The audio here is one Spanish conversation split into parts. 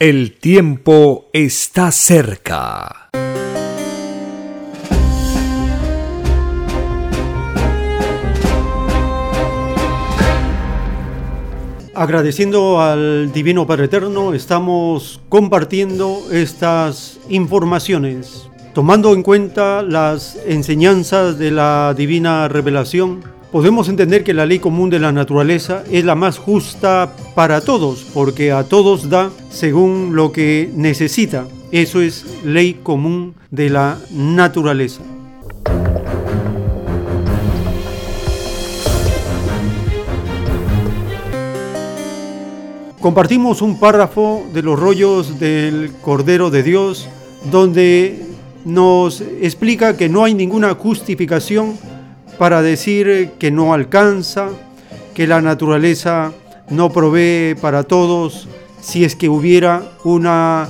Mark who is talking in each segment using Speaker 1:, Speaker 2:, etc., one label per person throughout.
Speaker 1: El tiempo está cerca.
Speaker 2: Agradeciendo al Divino Padre Eterno, estamos compartiendo estas informaciones, tomando en cuenta las enseñanzas de la Divina Revelación. Podemos entender que la ley común de la naturaleza es la más justa para todos, porque a todos da según lo que necesita. Eso es ley común de la naturaleza. Compartimos un párrafo de los rollos del Cordero de Dios donde nos explica que no hay ninguna justificación para decir que no alcanza, que la naturaleza no provee para todos, si es que hubiera una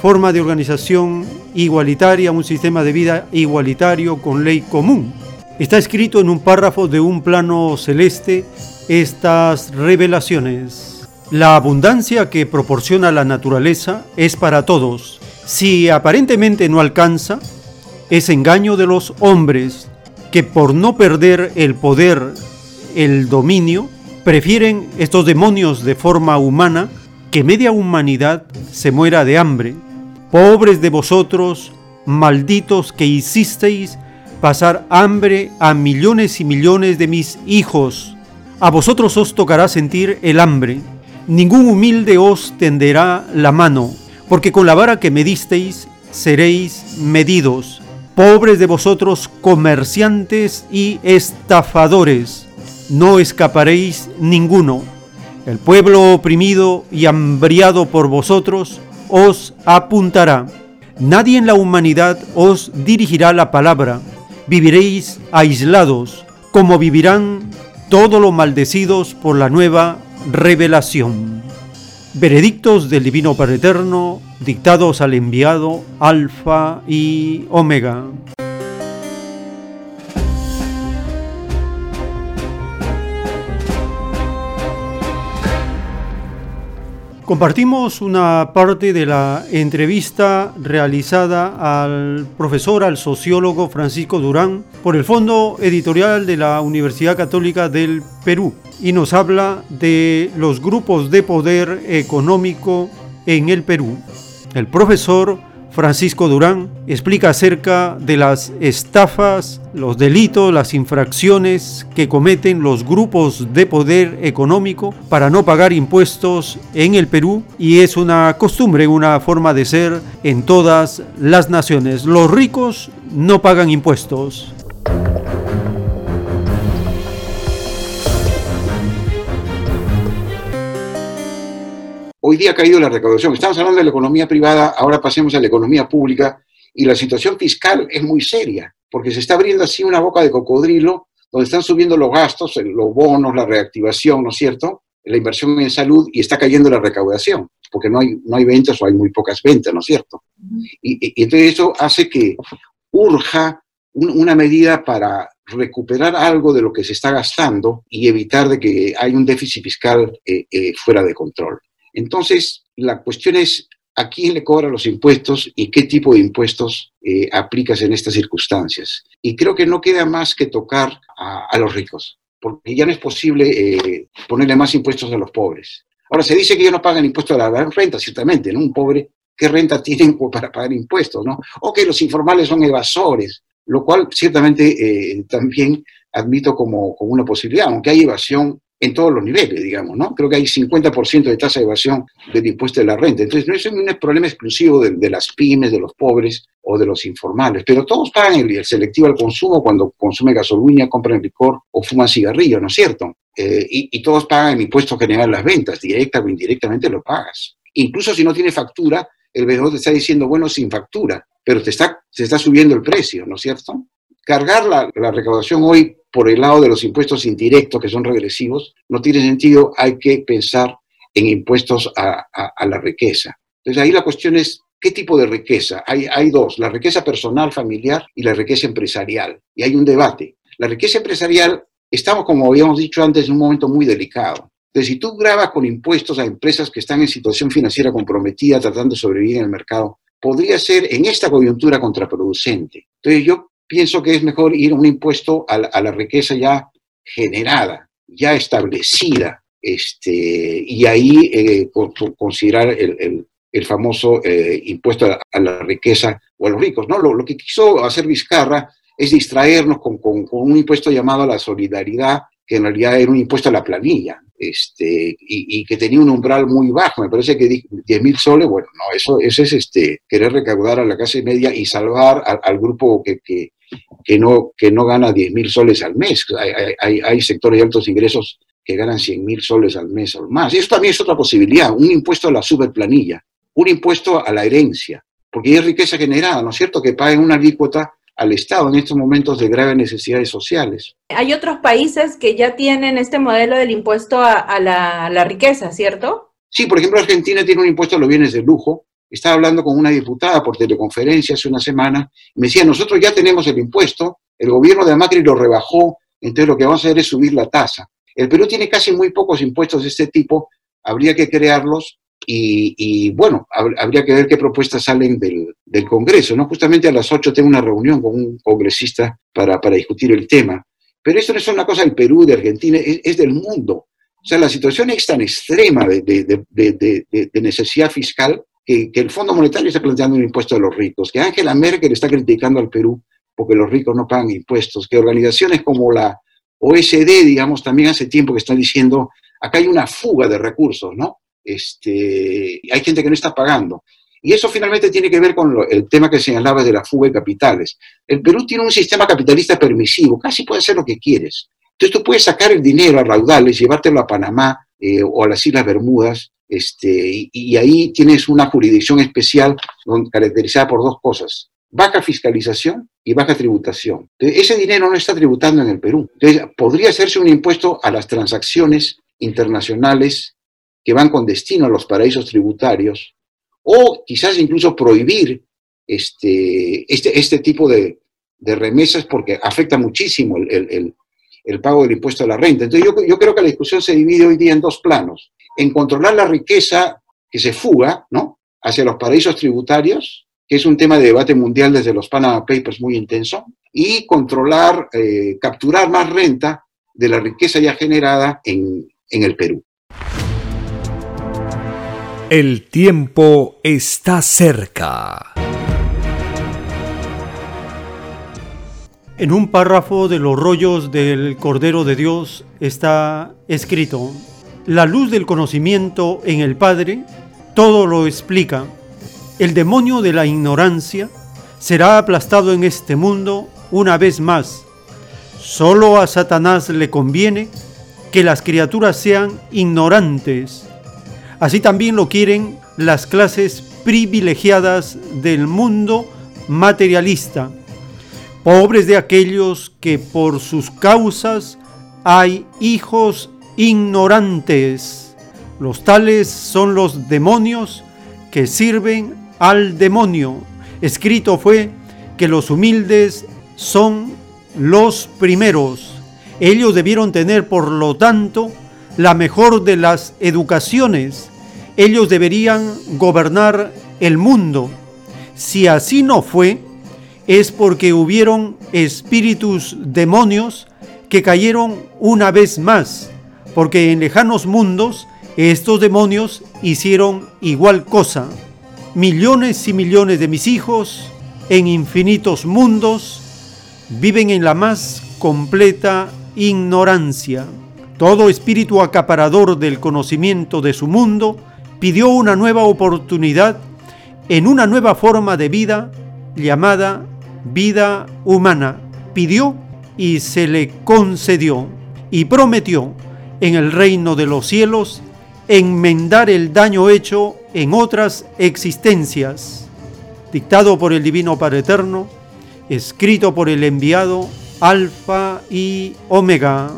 Speaker 2: forma de organización igualitaria, un sistema de vida igualitario con ley común. Está escrito en un párrafo de un plano celeste estas revelaciones. La abundancia que proporciona la naturaleza es para todos. Si aparentemente no alcanza, es engaño de los hombres que por no perder el poder, el dominio, prefieren estos demonios de forma humana que media humanidad se muera de hambre. Pobres de vosotros, malditos que hicisteis pasar hambre a millones y millones de mis hijos. A vosotros os tocará sentir el hambre ningún humilde os tenderá la mano, porque con la vara que medisteis seréis medidos. Pobres de vosotros comerciantes y estafadores, no escaparéis ninguno. El pueblo oprimido y hambriado por vosotros os apuntará. Nadie en la humanidad os dirigirá la palabra. Viviréis aislados, como vivirán todos los maldecidos por la nueva revelación. Veredictos del Divino Padre Eterno dictados al enviado Alfa y Omega. Compartimos una parte de la entrevista realizada al profesor, al sociólogo Francisco Durán, por el Fondo Editorial de la Universidad Católica del Perú y nos habla de los grupos de poder económico en el Perú. El profesor Francisco Durán explica acerca de las estafas, los delitos, las infracciones que cometen los grupos de poder económico para no pagar impuestos en el Perú y es una costumbre, una forma de ser en todas las naciones. Los ricos no pagan impuestos.
Speaker 3: Hoy día ha caído la recaudación. Estamos hablando de la economía privada, ahora pasemos a la economía pública y la situación fiscal es muy seria, porque se está abriendo así una boca de cocodrilo donde están subiendo los gastos, los bonos, la reactivación, ¿no es cierto? La inversión en salud y está cayendo la recaudación, porque no hay, no hay ventas o hay muy pocas ventas, ¿no es cierto? Y, entonces eso hace que urja una medida para recuperar algo de lo que se está gastando y evitar de que haya un déficit fiscal eh, eh, fuera de control. Entonces, la cuestión es a quién le cobra los impuestos y qué tipo de impuestos eh, aplicas en estas circunstancias. Y creo que no queda más que tocar a, los ricos, porque ya no es posible eh, ponerle más impuestos a los pobres. Ahora, se dice que ellos no pagan impuestos a la renta, ciertamente, ¿no? Un pobre, ¿qué renta tienen para pagar impuestos, no? O que los informales son evasores, lo cual ciertamente eh, también admito como, como una posibilidad, aunque hay evasión en todos los niveles, digamos, ¿no? Creo que hay 50% de tasa de evasión del impuesto de la renta. Entonces, no es un problema exclusivo de, las pymes, de los pobres o de los informales, pero todos pagan el, selectivo al consumo cuando consumen gasolina, compran licor o fuman cigarrillos, ¿no es cierto? Eh, y, todos pagan el impuesto general las ventas, directa o indirectamente lo pagas. Incluso si no tiene factura, el vendedor te está diciendo, bueno, sin factura, pero te está, te está subiendo el precio, ¿no es cierto? Cargar la, la recaudación hoy por el lado de los impuestos indirectos, que son regresivos, no tiene sentido, hay que pensar en impuestos a, la riqueza. Entonces ahí la cuestión es, ¿qué tipo de riqueza? Hay, hay dos, la riqueza personal, familiar y la riqueza empresarial. Y hay un debate. La riqueza empresarial, estamos, como habíamos dicho antes, en un momento muy delicado. Entonces, si tú grabas con impuestos a empresas que están en situación financiera comprometida, tratando de sobrevivir en el mercado, podría ser en esta coyuntura contraproducente. Entonces, yo pienso que es mejor ir a un impuesto a la, riqueza ya generada, ya establecida, este, y ahí eh, considerar el, famoso eh, impuesto a, la riqueza o a los ricos. ¿no? Lo, que quiso hacer Vizcarra es distraernos con, un impuesto llamado a la solidaridad, que en realidad era un impuesto a la planilla, este, y, que tenía un umbral muy bajo, me parece que 10 mil soles, bueno, no, eso, es este, querer recaudar a la clase media y salvar al grupo que, que no, que no gana 10 mil soles al mes. Hay, hay, sectores de altos ingresos que ganan 100 mil soles al mes o más. Y eso también es otra posibilidad, un impuesto a la superplanilla, un impuesto a la herencia, porque es riqueza generada, ¿no es cierto? Que paguen una alícuota al Estado en estos momentos de graves necesidades sociales.
Speaker 4: Hay otros países que ya tienen este modelo del impuesto a, la, a la riqueza, ¿cierto?
Speaker 3: Sí, por ejemplo, Argentina tiene un impuesto a los bienes de lujo, estaba hablando con una diputada por teleconferencia hace una semana, y me decía, nosotros ya tenemos el impuesto, el gobierno de Macri lo rebajó, entonces lo que vamos a hacer es subir la tasa. El Perú tiene casi muy pocos impuestos de este tipo, habría que crearlos y, bueno, habría que ver qué propuestas salen del, Congreso. ¿no? Justamente a las 8 tengo una reunión con un congresista para, discutir el tema. Pero esto no es una cosa del Perú, de Argentina, es, del mundo. O sea, la situación es tan extrema de necesidad fiscal que, el Fondo Monetario está planteando un impuesto a los ricos, que Angela Merkel está criticando al Perú porque los ricos no pagan impuestos, que organizaciones como la OSD, digamos, también hace tiempo que están diciendo, acá hay una fuga de recursos, ¿no? Este, hay gente que no está pagando. Y eso finalmente tiene que ver con el tema que señalaba de la fuga de capitales. El Perú tiene un sistema capitalista permisivo, casi puede hacer lo que quieres. Entonces tú puedes sacar el dinero a raudales, llevártelo a Panamá eh, o a las Islas Bermudas este, y, ahí tienes una jurisdicción especial caracterizada por dos cosas, baja fiscalización y baja tributación. ese dinero no está tributando en el Perú. Entonces, podría hacerse un impuesto a las transacciones internacionales que van con destino a los paraísos tributarios, o quizás incluso prohibir este, este, este tipo de, remesas porque afecta muchísimo el, pago del impuesto a la renta. Entonces, yo, yo creo que la discusión se divide hoy día en dos planos en controlar la riqueza que se fuga ¿no? hacia los paraísos tributarios, que es un tema de debate mundial desde los Panama Papers muy intenso, y controlar, eh, capturar más renta de la riqueza ya generada en, en el Perú.
Speaker 1: El tiempo está cerca.
Speaker 2: En un párrafo de los rollos del Cordero de Dios está escrito, la luz del conocimiento en el Padre todo lo explica. El demonio de la ignorancia será aplastado en este mundo una vez más. Solo a Satanás le conviene que las criaturas sean ignorantes. Así también lo quieren las clases privilegiadas del mundo materialista, pobres de aquellos que por sus causas hay hijos ignorantes. Los tales son los demonios que sirven al demonio. Escrito fue que los humildes son los primeros. Ellos debieron tener, por lo tanto, la mejor de las educaciones. Ellos deberían gobernar el mundo. Si así no fue, es porque hubieron espíritus demonios que cayeron una vez más porque en lejanos mundos Estos demonios hicieron igual cosa. Millones y millones de mis hijos en infinitos mundos viven en la más completa ignorancia. Todo espíritu acaparador del conocimiento de su mundo pidió una nueva oportunidad en una nueva forma de vida llamada vida humana. Pidió y se le concedió y prometió en el reino de los cielos enmendar el daño hecho en otras existencias. Dictado por el Divino Padre Eterno, escrito por el enviado Alfa y Omega.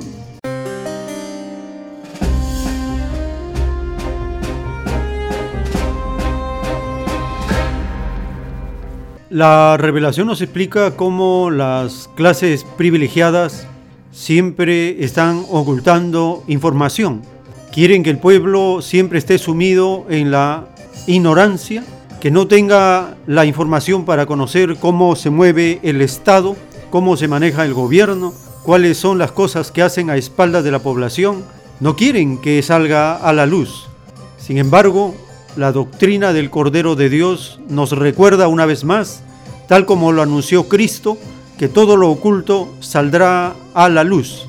Speaker 2: La revelación nos explica cómo las clases privilegiadas siempre están ocultando información. Quieren que el pueblo siempre esté sumido en la ignorancia, que no tenga la información para conocer cómo se mueve el Estado, cómo se maneja el gobierno, cuáles son las cosas que hacen a espaldas de la población. No quieren que salga a la luz. Sin embargo, la doctrina del Cordero de Dios nos recuerda una vez más, tal como lo anunció Cristo, que todo lo oculto saldrá a la luz.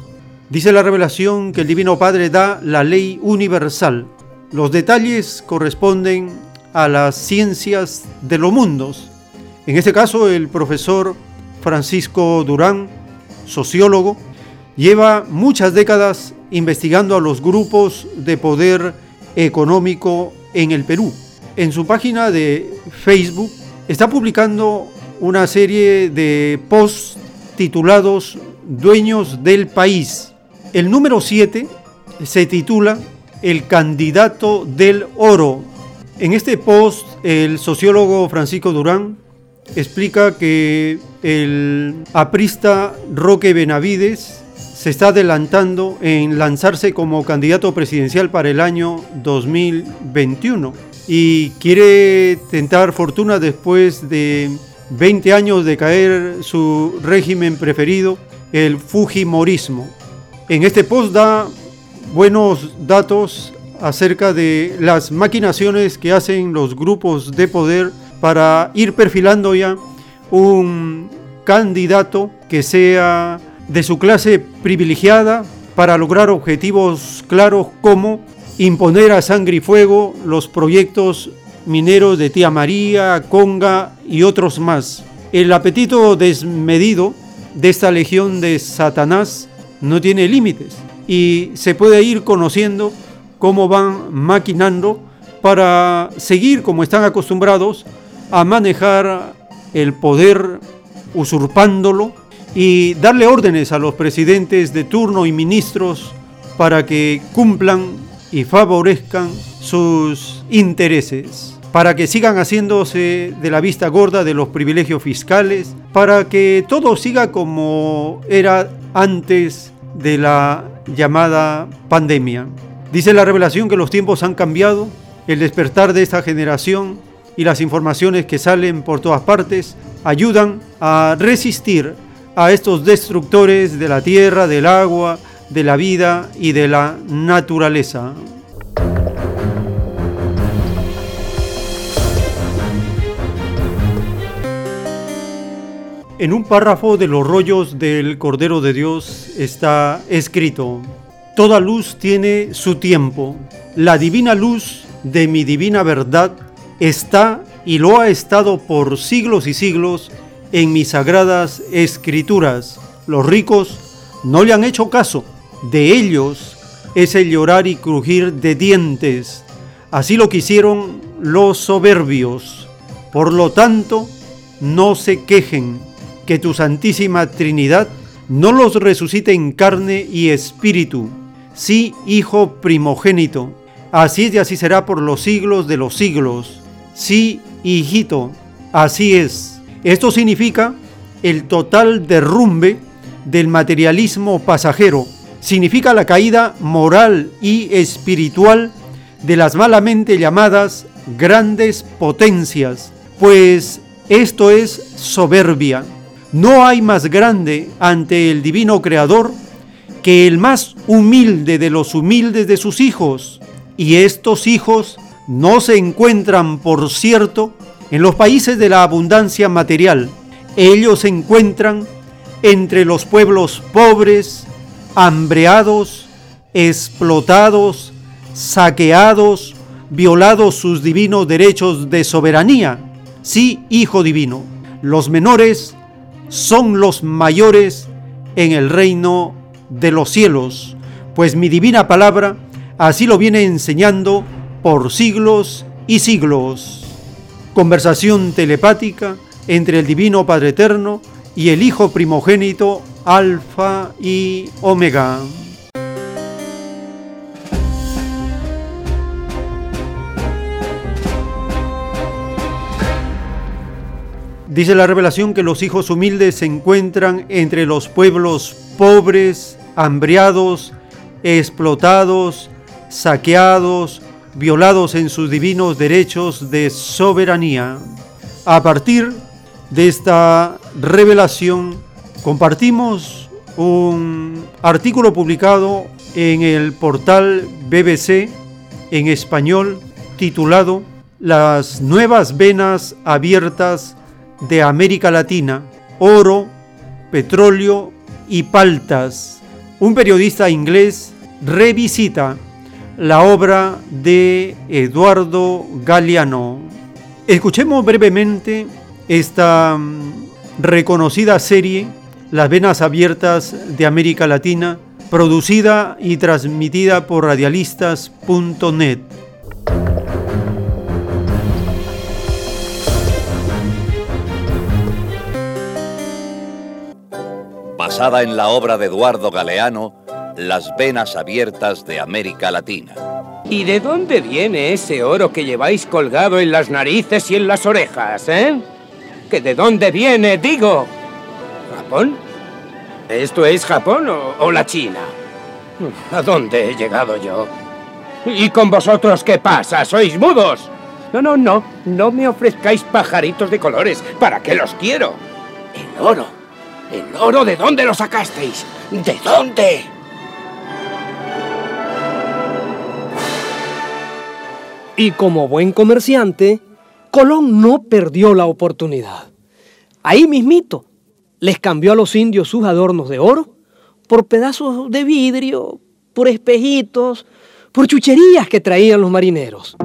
Speaker 2: Dice la revelación que el Divino Padre da la ley universal. Los detalles corresponden a las ciencias de los mundos. En este caso, el profesor Francisco Durán, sociólogo, lleva muchas décadas investigando a los grupos de poder económico en el Perú. En su página de Facebook está publicando una serie de posts titulados Dueños del País. El número 7 se titula El candidato del oro. En este post el sociólogo Francisco Durán explica que el aprista Roque Benavides se está adelantando en lanzarse como candidato presidencial para el año 2021 y quiere tentar fortuna después de 20 años de caer su régimen preferido, el Fujimorismo. En este post da buenos datos acerca de las maquinaciones que hacen los grupos de poder para ir perfilando ya un candidato que sea de su clase privilegiada para lograr objetivos claros como imponer a sangre y fuego los proyectos mineros de Tía María, Conga y otros más. El apetito desmedido de esta legión de Satanás no tiene límites y se puede ir conociendo cómo van maquinando para seguir como están acostumbrados a manejar el poder usurpándolo y darle órdenes a los presidentes de turno y ministros para que cumplan y favorezcan sus intereses, para que sigan haciéndose de la vista gorda de los privilegios fiscales, para que todo siga como era antes de la llamada pandemia. Dice la revelación que los tiempos han cambiado, el despertar de esta generación y las informaciones que salen por todas partes ayudan a resistir a estos destructores de la tierra, del agua, de la vida y de la naturaleza. En un párrafo de los rollos del Cordero de Dios está escrito, Toda luz tiene su tiempo. La divina luz de mi divina verdad está y lo ha estado por siglos y siglos en mis sagradas escrituras. Los ricos no le han hecho caso. De ellos es el llorar y crujir de dientes. Así lo quisieron los soberbios. Por lo tanto, no se quejen, que tu Santísima Trinidad no los resucite en carne y espíritu, sí, Hijo primogénito. Así es y así será por los siglos de los siglos. Sí, hijito, así es. Esto significa el total derrumbe del materialismo pasajero. Significa la caída moral y espiritual de las malamente llamadas grandes potencias, pues esto es soberbia. No hay más grande ante el divino Creador que el más humilde de los humildes de sus hijos, Y estos hijos no se encuentran, por cierto, en los países de la abundancia material. Ellos se encuentran entre los pueblos pobres, hambreados, explotados, saqueados, violados sus divinos derechos de soberanía. Sí, Hijo Divino, los menores son los mayores en el reino de los cielos, pues mi divina palabra así lo viene enseñando por siglos y siglos. Conversación telepática entre el Divino Padre Eterno y el Hijo primogénito Alfa y Omega. Dice la revelación que los hijos humildes se encuentran entre los pueblos pobres, hambriados, explotados, saqueados, violados en sus divinos derechos de soberanía. A partir de esta revelación, compartimos un artículo publicado en el portal BBC en español titulado Las nuevas venas abiertas de América Latina, oro, petróleo y paltas. Un periodista inglés revisita la obra de Eduardo Galeano. Escuchemos brevemente esta mm, reconocida serie, Las Venas Abiertas de América Latina, producida y transmitida por radialistas.net.
Speaker 5: Basada en la obra de Eduardo Galeano, las venas abiertas de América Latina.
Speaker 6: ¿Y de dónde viene ese oro que lleváis colgado en las narices y en las orejas, eh? ¿Que de dónde viene, digo? ¿Japón? ¿Esto es Japón o, o la China? ¿A dónde he llegado yo? ¿Y con vosotros qué pasa? ¿Sois mudos? No, no, no. No me ofrezcáis pajaritos de colores. ¿Para qué los quiero? El oro. ¿El oro de dónde lo sacasteis? ¿De dónde?
Speaker 7: Y como buen comerciante, Colón no perdió la oportunidad. Ahí mismito les cambió a los indios sus adornos de oro por pedazos de vidrio, por espejitos, por chucherías que traían los marineros.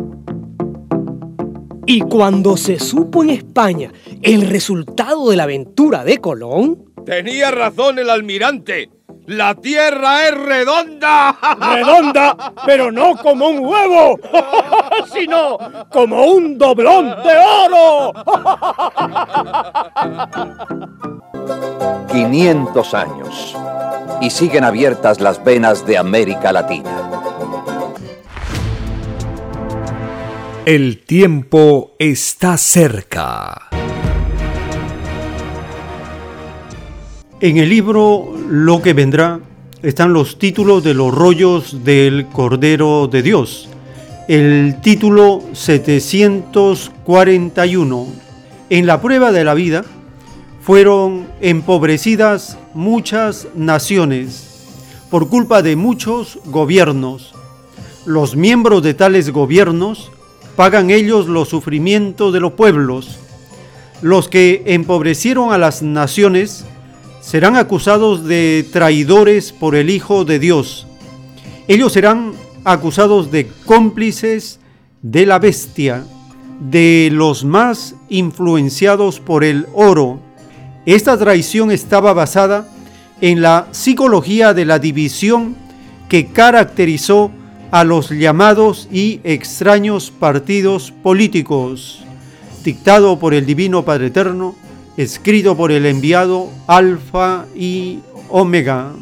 Speaker 7: Y cuando se supo en España el resultado de la aventura de Colón...
Speaker 6: Tenía razón el almirante. La Tierra es redonda.
Speaker 8: Redonda, pero no como un huevo, sino como un doblón de oro.
Speaker 5: 500 años y siguen abiertas las venas de América Latina.
Speaker 1: El tiempo está cerca.
Speaker 2: En el libro Lo que vendrá están los títulos de los rollos del Cordero de Dios. El título 741. En la prueba de la vida fueron empobrecidas muchas naciones por culpa de muchos gobiernos. Los miembros de tales gobiernos pagan ellos los sufrimientos de los pueblos. Los que empobrecieron a las naciones serán acusados de traidores por el Hijo de Dios. Ellos serán acusados de cómplices de la bestia, de los más influenciados por el oro. Esta traición estaba basada en la psicología de la división que caracterizó a los llamados y extraños partidos políticos, dictado por el Divino Padre Eterno, escrito por el enviado Alfa y Omega.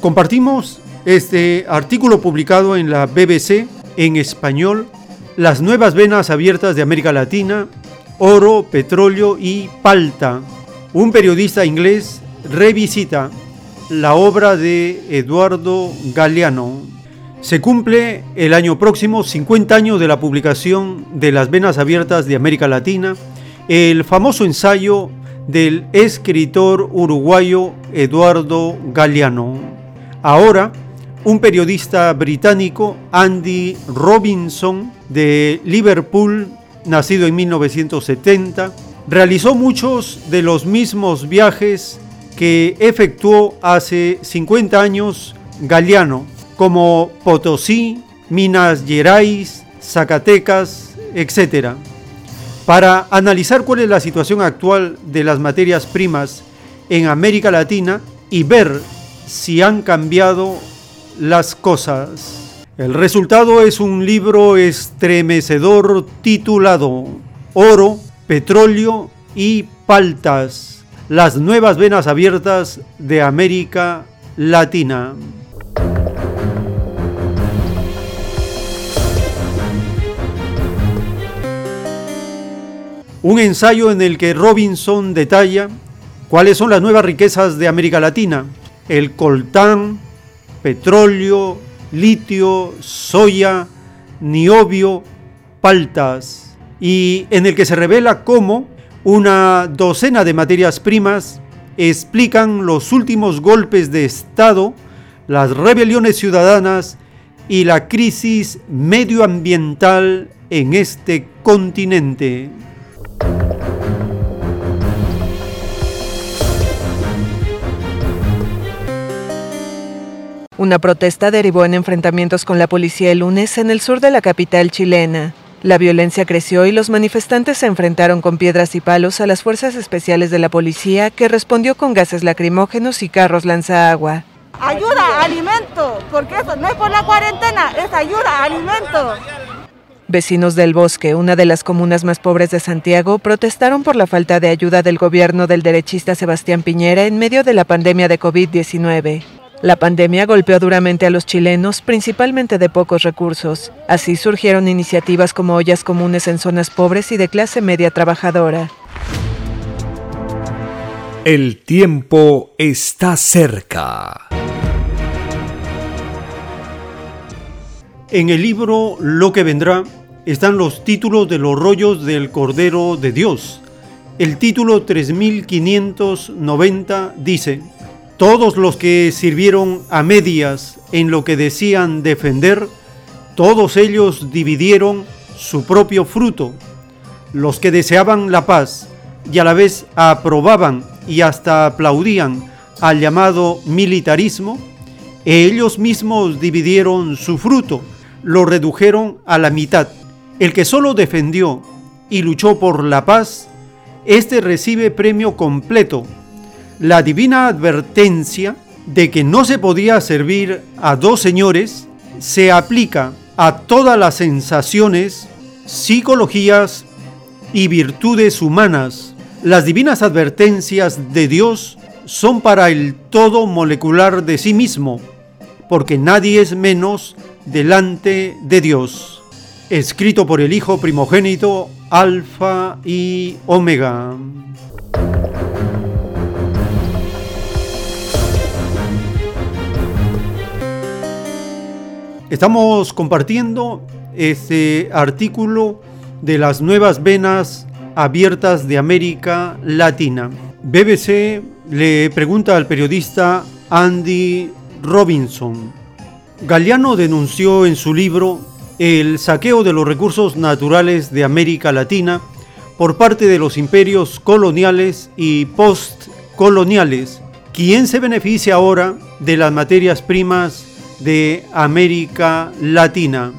Speaker 2: Compartimos este artículo publicado en la BBC en español, Las nuevas venas abiertas de América Latina, oro, petróleo y palta. Un periodista inglés revisita la obra de Eduardo Galeano. Se cumple el año próximo 50 años de la publicación de Las Venas Abiertas de América Latina, el famoso ensayo del escritor uruguayo Eduardo Galeano. Ahora, un periodista británico, Andy Robinson, de Liverpool, nacido en 1970, realizó muchos de los mismos viajes que efectuó hace 50 años Galeano, como Potosí, Minas Gerais, Zacatecas, etc., para analizar cuál es la situación actual de las materias primas en América Latina y ver si han cambiado las cosas. El resultado es un libro estremecedor titulado Oro, Petróleo y Paltas, las nuevas venas abiertas de América Latina. Un ensayo en el que Robinson detalla cuáles son las nuevas riquezas de América Latina. El coltán, petróleo, litio, soya, niobio, paltas. Y en el que se revela cómo una docena de materias primas explican los últimos golpes de Estado, las rebeliones ciudadanas y la crisis medioambiental en este continente.
Speaker 9: Una protesta derivó en enfrentamientos con la policía el lunes en el sur de la capital chilena. La violencia creció y los manifestantes se enfrentaron con piedras y palos a las fuerzas especiales de la policía, que respondió con gases lacrimógenos y carros lanzaagua.
Speaker 10: Ayuda, alimento, porque eso no es por la cuarentena, es ayuda, alimento.
Speaker 9: Vecinos del Bosque, una de las comunas más pobres de Santiago, protestaron por la falta de ayuda del gobierno del derechista Sebastián Piñera en medio de la pandemia de COVID-19. La pandemia golpeó duramente a los chilenos, principalmente de pocos recursos. Así surgieron iniciativas como ollas comunes en zonas pobres y de clase media trabajadora.
Speaker 1: El tiempo está cerca.
Speaker 2: En el libro Lo que vendrá están los títulos de los rollos del Cordero de Dios. El título 3590 dice, todos los que sirvieron a medias en lo que decían defender, todos ellos dividieron su propio fruto. Los que deseaban la paz y a la vez aprobaban y hasta aplaudían al llamado militarismo, ellos mismos dividieron su fruto, lo redujeron a la mitad. El que solo defendió y luchó por la paz, este recibe premio completo la divina advertencia de que no se podía servir a dos señores se aplica a todas las sensaciones, psicologías y virtudes humanas. Las divinas advertencias de Dios son para el todo molecular de sí mismo, porque nadie es menos delante de Dios. Escrito por el Hijo primogénito, Alfa y Omega. Estamos compartiendo este artículo de las nuevas venas abiertas de América Latina. BBC le pregunta al periodista Andy Robinson. Galeano denunció en su libro el saqueo de los recursos naturales de América Latina por parte de los imperios coloniales y postcoloniales. ¿Quién se beneficia ahora de las materias primas de América Latina.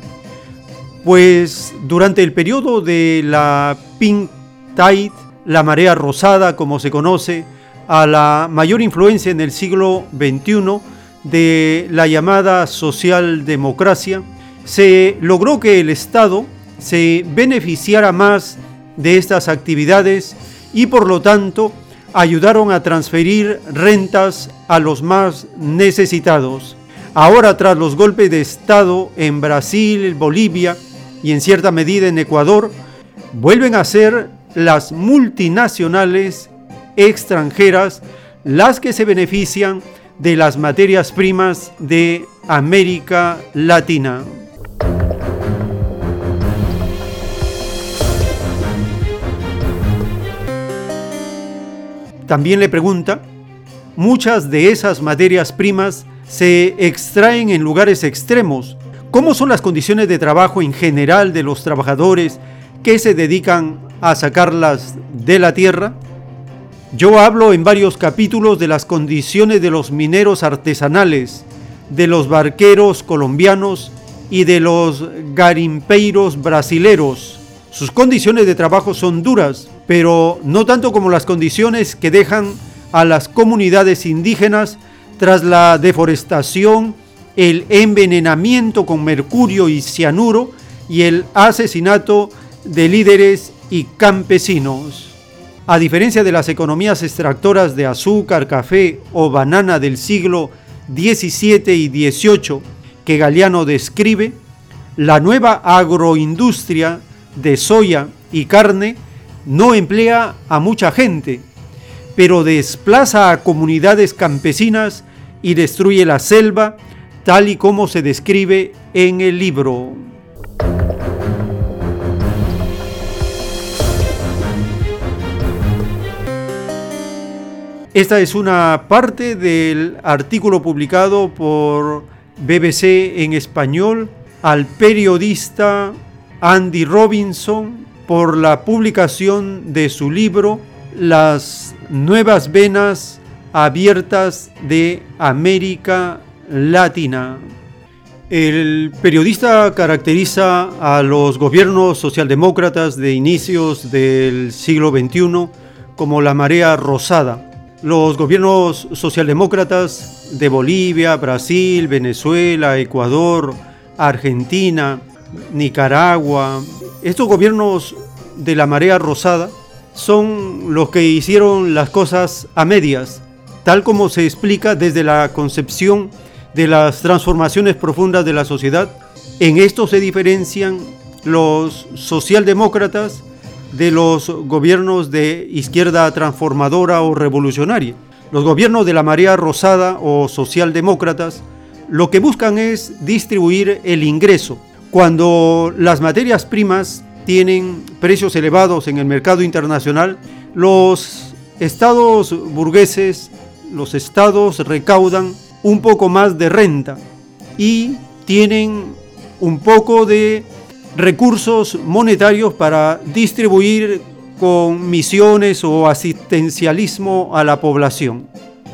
Speaker 2: Pues durante el periodo de la Pink Tide, la marea rosada como se conoce, a la mayor influencia en el siglo XXI de la llamada socialdemocracia, se logró que el Estado se beneficiara más de estas actividades y por lo tanto ayudaron a transferir rentas a los más necesitados. Ahora, tras los golpes de Estado en Brasil, Bolivia y en cierta medida en Ecuador, vuelven a ser las multinacionales extranjeras las que se benefician de las materias primas de América Latina. También le pregunta, muchas de esas materias primas se extraen en lugares extremos. ¿Cómo son las condiciones de trabajo en general de los trabajadores que se dedican a sacarlas de la tierra? Yo hablo en varios capítulos de las condiciones de los mineros artesanales, de los barqueros colombianos y de los garimpeiros brasileros. Sus condiciones de trabajo son duras, pero no tanto como las condiciones que dejan a las comunidades indígenas tras la deforestación, el envenenamiento con mercurio y cianuro y el asesinato de líderes y campesinos. A diferencia de las economías extractoras de azúcar, café o banana del siglo XVII y XVIII que Galeano describe, la nueva agroindustria de soya y carne no emplea a mucha gente, pero desplaza a comunidades campesinas y destruye la selva, tal y como se describe en el libro. Esta es una parte del artículo publicado por BBC en español al periodista Andy Robinson por la publicación de su libro Las nuevas venas abiertas de América Latina. El periodista caracteriza a los gobiernos socialdemócratas de inicios del siglo XXI como la marea rosada. Los gobiernos socialdemócratas de Bolivia, Brasil, Venezuela, Ecuador, Argentina, Nicaragua, estos gobiernos de la marea rosada son los que hicieron las cosas a medias, tal como se explica desde la concepción de las transformaciones profundas de la sociedad. En esto se diferencian los socialdemócratas de los gobiernos de izquierda transformadora o revolucionaria. Los gobiernos de la marea rosada o socialdemócratas lo que buscan es distribuir el ingreso. Cuando las materias primas tienen precios elevados en el mercado internacional, los estados burgueses, los estados recaudan un poco más de renta y tienen un poco de recursos monetarios para distribuir con misiones o asistencialismo a la población.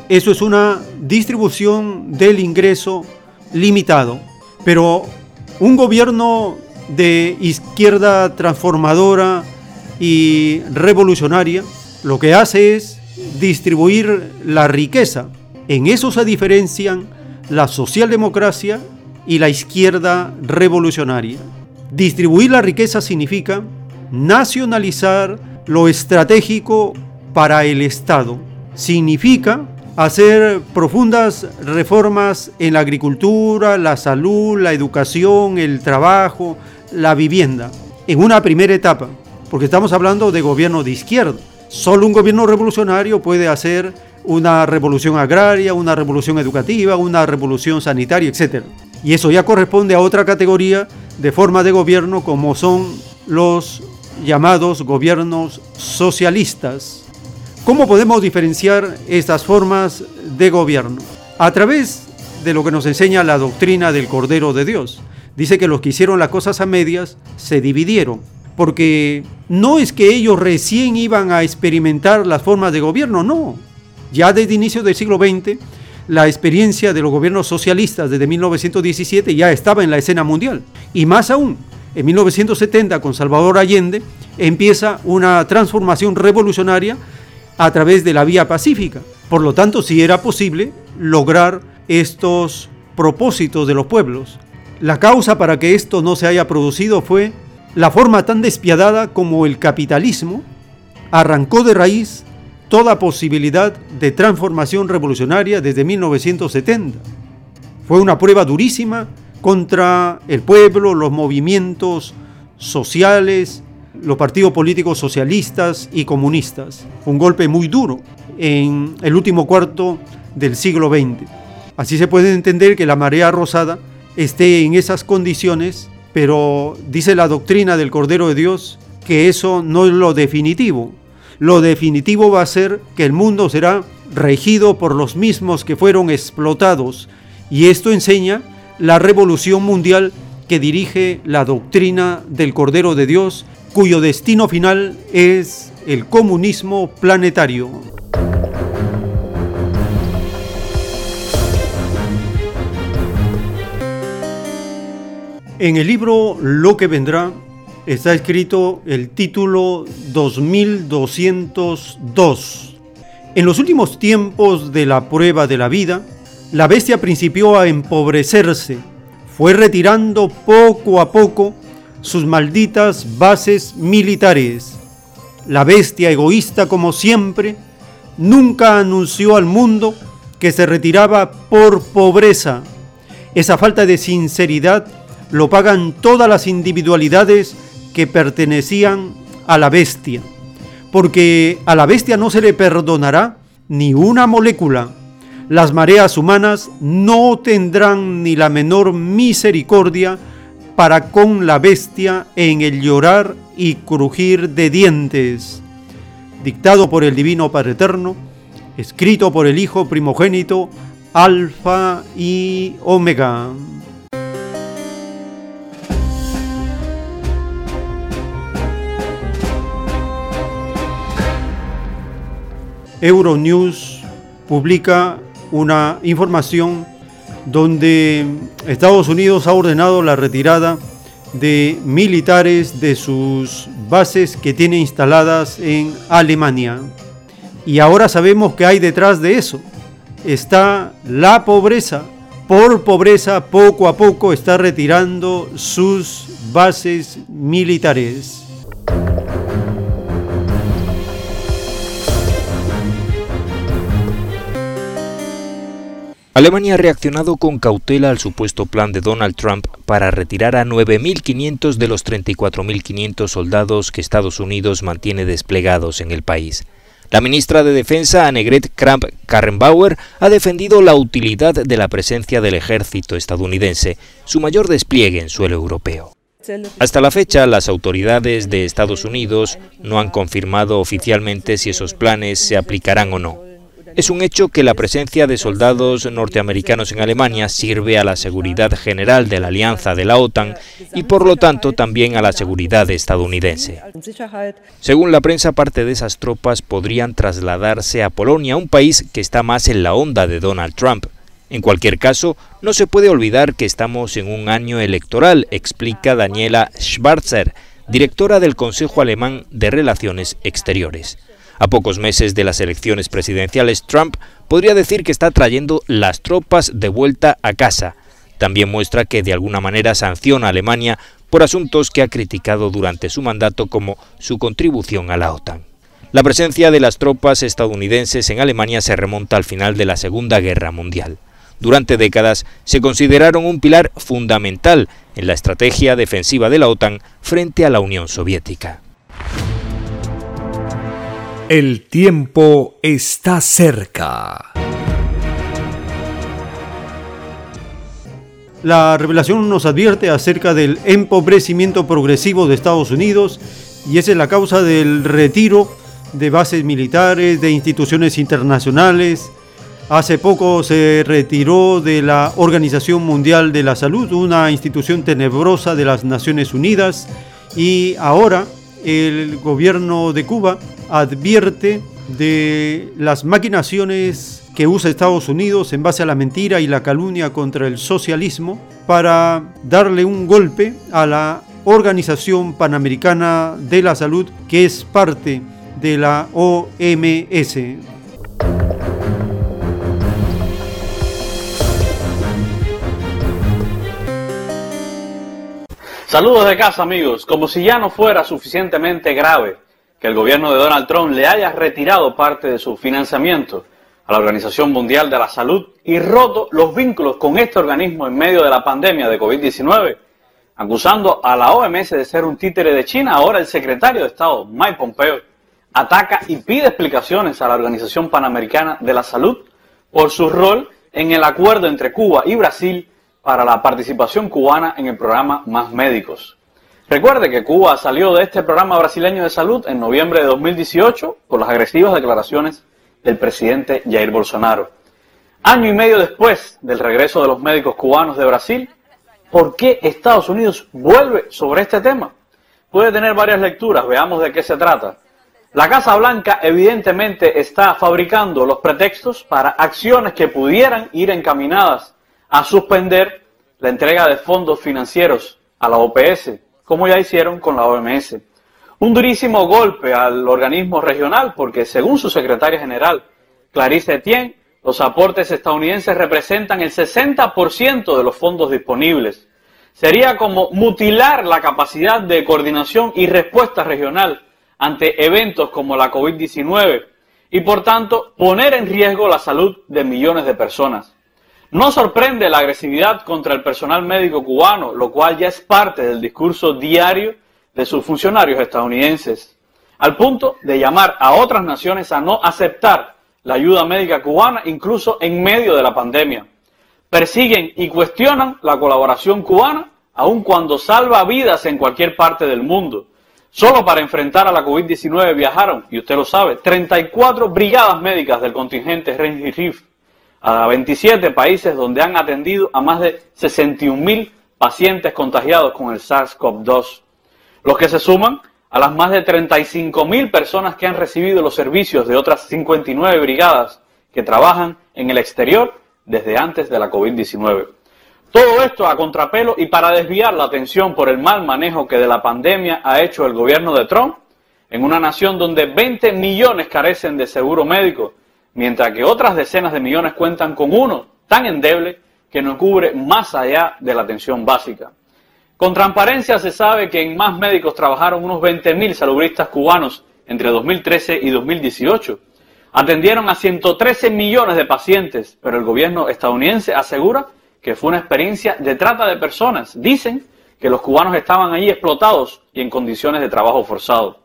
Speaker 2: Eso es una distribución del ingreso limitado, pero un gobierno de izquierda transformadora y revolucionaria lo que hace es distribuir la riqueza. En eso se diferencian la socialdemocracia y la izquierda revolucionaria. Distribuir la riqueza significa nacionalizar lo estratégico para el Estado. Significa hacer profundas reformas en la agricultura, la salud, la educación, el trabajo, la vivienda en una primera etapa, porque estamos hablando de gobierno de izquierda. Solo un gobierno revolucionario puede hacer una revolución agraria, una revolución educativa, una revolución sanitaria, etc. Y eso ya corresponde a otra categoría de forma de gobierno como son los llamados gobiernos socialistas. ¿Cómo podemos diferenciar estas formas de gobierno? A través de lo que nos enseña la doctrina del Cordero de Dios dice que los que hicieron las cosas a medias se dividieron, porque no es que ellos recién iban a experimentar las formas de gobierno, no. Ya desde inicio del siglo XX, la experiencia de los gobiernos socialistas desde 1917 ya estaba en la escena mundial. Y más aún, en 1970 con Salvador Allende empieza una transformación revolucionaria a través de la vía pacífica. Por lo tanto, sí era posible lograr estos propósitos de los pueblos. La causa para que esto no se haya producido fue la forma tan despiadada como el capitalismo arrancó de raíz toda posibilidad de transformación revolucionaria desde 1970. Fue una prueba durísima contra el pueblo, los movimientos sociales, los partidos políticos socialistas y comunistas. Un golpe muy duro en el último cuarto del siglo XX. Así se puede entender que la marea rosada esté en esas condiciones, pero dice la doctrina del Cordero de Dios que eso no es lo definitivo. lo definitivo va a ser que el mundo será regido por los mismos que fueron explotados y esto enseña la revolución mundial que dirige la doctrina del Cordero de Dios, cuyo destino final es el comunismo planetario. En el libro Lo que vendrá está escrito el título 2202. En los últimos tiempos de la prueba de la vida, la bestia principió a empobrecerse, fue retirando poco a poco sus malditas bases militares. La bestia egoísta como siempre, nunca anunció al mundo que se retiraba por pobreza. Esa falta de sinceridad lo pagan todas las individualidades que pertenecían a la bestia, porque a la bestia no se le perdonará ni una molécula. Las mareas humanas no tendrán ni la menor misericordia para con la bestia en el llorar y crujir de dientes. Dictado por el Divino Padre Eterno, escrito por el Hijo primogénito, Alfa y Omega. Euronews publica una información donde Estados Unidos ha ordenado la retirada de militares de sus bases que tiene instaladas en Alemania. Y ahora sabemos que hay detrás de eso. Está la pobreza. Por pobreza, poco a poco está retirando sus bases militares.
Speaker 11: Alemania ha reaccionado con cautela al supuesto plan de Donald Trump para retirar a 9.500 de los 34.500 soldados que Estados Unidos mantiene desplegados en el país. La ministra de Defensa, Annegret Kramp-Karrenbauer, ha defendido la utilidad de la presencia del ejército estadounidense, su mayor despliegue en suelo europeo. Hasta la fecha, las autoridades de Estados Unidos no han confirmado oficialmente si esos planes se aplicarán o no. Es un hecho que la presencia de soldados norteamericanos en Alemania sirve a la seguridad general de la alianza de la OTAN y por lo tanto también a la seguridad estadounidense. Según la prensa, parte de esas tropas podrían trasladarse a Polonia, un país que está más en la onda de Donald Trump. En cualquier caso, no se puede olvidar que estamos en un año electoral, explica Daniela Schwarzer, directora del Consejo Alemán de Relaciones Exteriores. A pocos meses de las elecciones presidenciales, Trump podría decir que está trayendo las tropas de vuelta a casa. También muestra que de alguna manera sanciona a Alemania por asuntos que ha criticado durante su mandato como su contribución a la OTAN. La presencia de las tropas estadounidenses en Alemania se remonta al final de la Segunda Guerra Mundial. Durante décadas se consideraron un pilar fundamental en la estrategia defensiva de la OTAN frente a la Unión Soviética.
Speaker 1: El tiempo está cerca.
Speaker 2: La revelación nos advierte acerca del empobrecimiento progresivo de Estados Unidos y esa es la causa del retiro de bases militares, de instituciones internacionales. Hace poco se retiró de la Organización Mundial de la Salud, una institución tenebrosa de las Naciones Unidas, y ahora el gobierno de Cuba advierte de las maquinaciones que usa Estados Unidos en base a la mentira y la calumnia contra el socialismo para darle un golpe a la Organización Panamericana de la Salud que es parte de la OMS.
Speaker 12: Saludos de casa amigos, como si ya no fuera suficientemente grave que el gobierno de Donald Trump le haya retirado parte de su financiamiento a la Organización Mundial de la Salud y roto los vínculos con este organismo en medio de la pandemia de COVID-19, acusando a la OMS de ser un títere de China, ahora el secretario de Estado, Mike Pompeo, ataca y pide explicaciones a la Organización Panamericana de la Salud por su rol en el acuerdo entre Cuba y Brasil para la participación cubana en el programa Más Médicos. Recuerde que Cuba salió de este programa brasileño de salud en noviembre de 2018 por las agresivas declaraciones del presidente Jair Bolsonaro. Año y medio después del regreso de los médicos cubanos de Brasil, ¿por qué Estados Unidos vuelve sobre este tema? Puede tener varias lecturas, veamos de qué se trata. La Casa Blanca evidentemente está fabricando los pretextos para acciones que pudieran ir encaminadas a suspender la entrega de fondos financieros a la OPS, como ya hicieron con la OMS. Un durísimo golpe al organismo regional porque, según su secretaria general, Clarice Etienne, los aportes estadounidenses representan el 60% de los fondos disponibles. Sería como mutilar la capacidad de coordinación y respuesta regional ante eventos como la COVID-19 y, por tanto, poner en riesgo la salud de millones de personas. No sorprende la agresividad contra el personal médico cubano, lo cual ya es parte del discurso diario de sus funcionarios estadounidenses, al punto de llamar a otras naciones a no aceptar la ayuda médica cubana incluso en medio de la pandemia. Persiguen y cuestionan la colaboración cubana aun cuando salva vidas en cualquier parte del mundo. Solo para enfrentar a la COVID-19 viajaron, y usted lo sabe, 34 brigadas médicas del contingente Ranger Reef a 27 países donde han atendido a más de 61.000 pacientes contagiados con el SARS-CoV-2, los que se suman a las más de 35.000 personas que han recibido los servicios de otras 59 brigadas que trabajan en el exterior desde antes de la COVID-19. Todo esto a contrapelo y para desviar la atención por el mal manejo que de la pandemia ha hecho el gobierno de Trump en una nación donde 20 millones carecen de seguro médico mientras que otras decenas de millones cuentan con uno tan endeble que no cubre más allá de la atención básica. Con transparencia se sabe que en más médicos trabajaron unos 20.000 salubristas cubanos entre 2013 y 2018. Atendieron a 113 millones de pacientes, pero el gobierno estadounidense asegura que fue una experiencia de trata de personas. Dicen que los cubanos estaban allí explotados y en condiciones de trabajo forzado.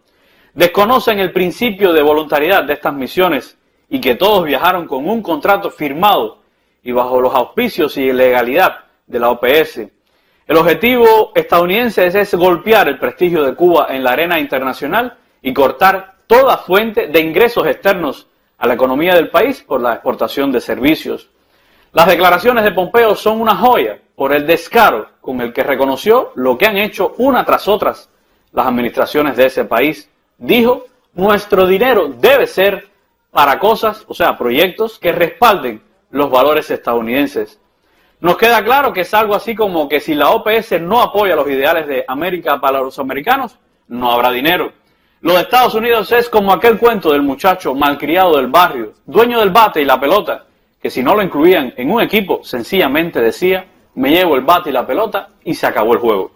Speaker 12: Desconocen el principio de voluntariedad de estas misiones y que todos viajaron con un contrato firmado y bajo los auspicios y legalidad de la OPS. El objetivo estadounidense es, golpear el prestigio de Cuba en la arena internacional y cortar toda fuente de ingresos externos a la economía del país por la exportación de servicios. Las declaraciones de Pompeo son una joya por el descaro con el que reconoció lo que han hecho una tras otras las administraciones de ese país. Dijo, nuestro dinero debe ser para cosas, o sea, proyectos que respalden los valores estadounidenses. Nos queda claro que es algo así como que si la OPS no apoya los ideales de América para los americanos, no habrá dinero. Lo de Estados Unidos es como aquel cuento del muchacho malcriado del barrio, dueño del bate y la pelota, que si no lo incluían en un equipo, sencillamente decía, me llevo el bate y la pelota y se acabó el juego.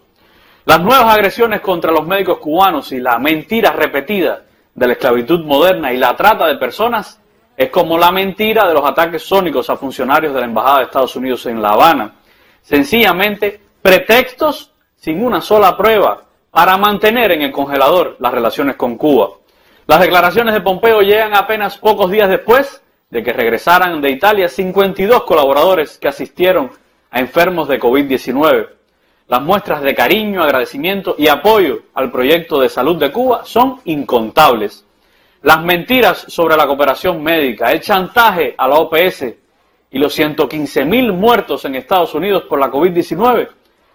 Speaker 12: Las nuevas agresiones contra los médicos cubanos y la mentira repetida de la esclavitud moderna y la trata de personas es como la mentira de los ataques sónicos a funcionarios de la Embajada de Estados Unidos en La Habana. Sencillamente pretextos sin una sola prueba para mantener en el congelador las relaciones con Cuba. Las declaraciones de Pompeo llegan apenas pocos días después de que regresaran de Italia 52 colaboradores que asistieron a enfermos de COVID-19. Las muestras de cariño, agradecimiento y apoyo al proyecto de salud de Cuba son incontables. Las mentiras sobre la cooperación médica, el chantaje a la OPS y los 115.000 muertos en Estados Unidos por la COVID-19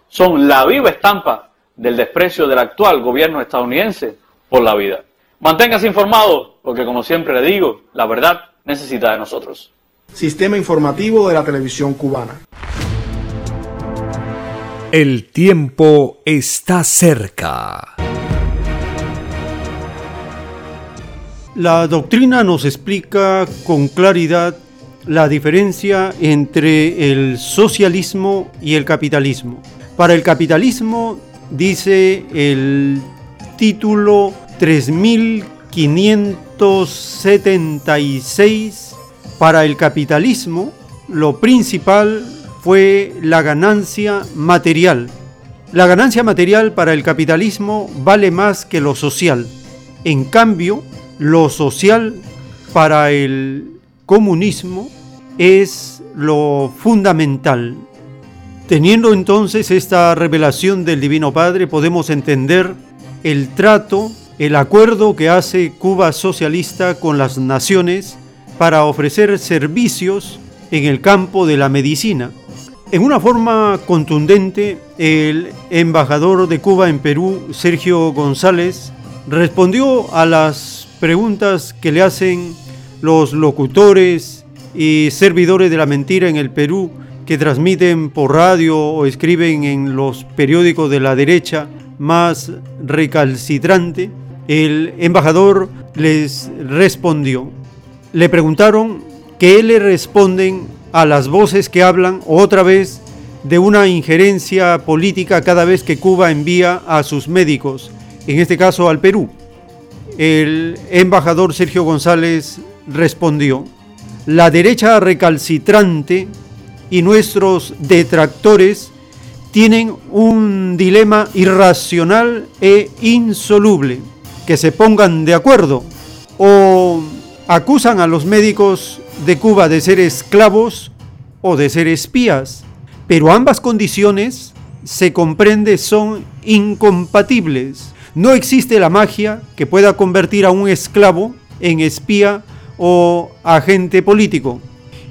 Speaker 12: son la viva estampa del desprecio del actual gobierno estadounidense por la vida. Manténgase informado, porque como siempre le digo, la verdad necesita de nosotros.
Speaker 13: Sistema informativo de la televisión cubana.
Speaker 1: El tiempo está cerca.
Speaker 2: La doctrina nos explica con claridad la diferencia entre el socialismo y el capitalismo. Para el capitalismo, dice el título 3576, para el capitalismo lo principal fue la ganancia material. La ganancia material para el capitalismo vale más que lo social. En cambio, lo social para el comunismo es lo fundamental. Teniendo entonces esta revelación del Divino Padre, podemos entender el trato, el acuerdo que hace Cuba socialista con las naciones para ofrecer servicios en el campo de la medicina. En una forma contundente, el embajador de Cuba en Perú, Sergio González, respondió a las preguntas que le hacen los locutores y servidores de la mentira en el Perú que transmiten por radio o escriben en los periódicos de la derecha más recalcitrante, el embajador les respondió. Le preguntaron qué le responden a las voces que hablan otra vez de una injerencia política cada vez que Cuba envía a sus médicos, en este caso al Perú. El embajador Sergio González respondió, la derecha recalcitrante y nuestros detractores tienen un dilema irracional e insoluble, que se pongan de acuerdo o acusan a los médicos de Cuba de ser esclavos o de ser espías, pero ambas condiciones se comprende son incompatibles. No existe la magia que pueda convertir a un esclavo en espía o agente político.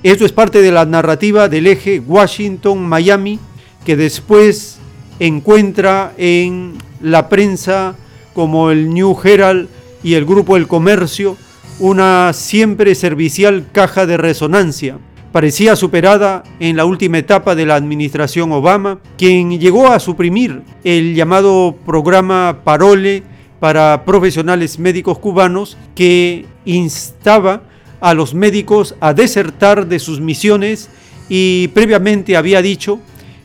Speaker 2: Esto es parte de la narrativa del eje Washington-Miami que después encuentra en la prensa como el New Herald y el Grupo El Comercio una siempre servicial caja de resonancia. Parecía superada en la última etapa de la administración Obama, quien llegó a suprimir el llamado programa Parole para profesionales médicos cubanos que instaba a los médicos a desertar de sus misiones y previamente había dicho,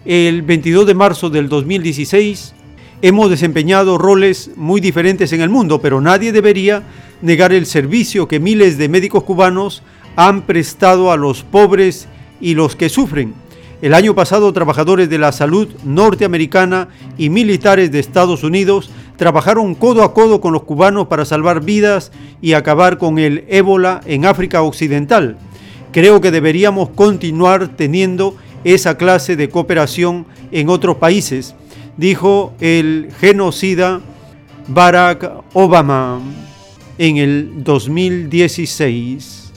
Speaker 2: el 22 de marzo del 2016, hemos desempeñado roles muy diferentes en el mundo, pero nadie debería negar el servicio que miles de médicos cubanos han prestado a los pobres y los que sufren. El año pasado, trabajadores de la salud norteamericana y militares de Estados Unidos trabajaron codo a codo con los cubanos para salvar vidas y acabar con el ébola en África Occidental. Creo que deberíamos continuar teniendo esa clase de cooperación en otros países, dijo el genocida Barack Obama en el 2016.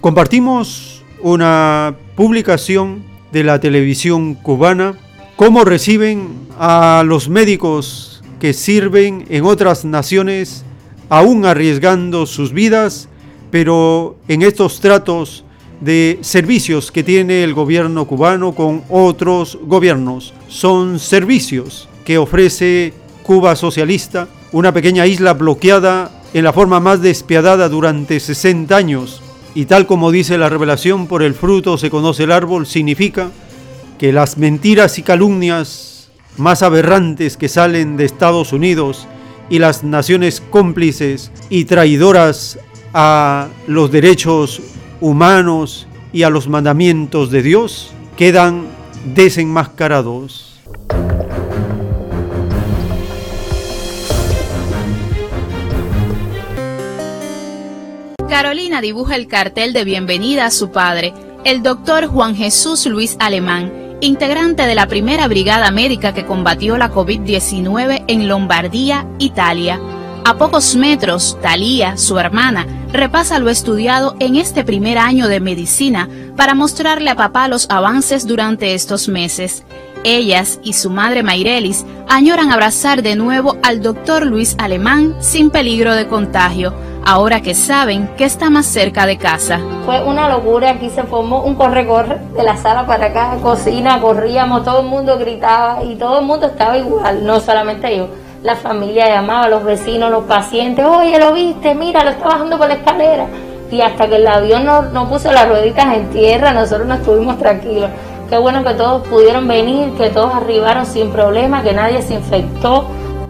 Speaker 2: Compartimos una publicación de la televisión cubana, cómo reciben a los médicos que sirven en otras naciones, aún arriesgando sus vidas, pero en estos tratos de servicios que tiene el gobierno cubano con otros gobiernos. Son servicios que ofrece Cuba socialista, una pequeña isla bloqueada en la forma más despiadada durante 60 años. Y tal como dice la revelación, por el fruto se conoce el árbol, significa que las mentiras y calumnias más aberrantes que salen de Estados Unidos y las naciones cómplices y traidoras a los derechos humanos y a los mandamientos de Dios quedan desenmascarados.
Speaker 14: Carolina dibuja el cartel de bienvenida a su padre, el doctor Juan Jesús Luis Alemán, integrante de la primera brigada médica que combatió la COVID-19 en Lombardía, Italia. A pocos metros, Talía, su hermana, repasa lo estudiado en este primer año de medicina para mostrarle a papá los avances durante estos meses. Ellas y su madre Mairelis añoran abrazar de nuevo al doctor Luis Alemán sin peligro de contagio, ahora que saben que está más cerca de casa.
Speaker 15: Fue una locura, aquí se formó un corre-corre de la sala para acá, cocina, corríamos, todo el mundo gritaba y todo el mundo estaba igual, no solamente yo la familia llamaba, los vecinos, los pacientes, oye, lo viste, mira, lo está bajando por la escalera. Y hasta que el avión no, puso las rueditas en tierra, nosotros no estuvimos tranquilos. Qué bueno que todos pudieron venir, que todos arribaron sin problema, que nadie se infectó.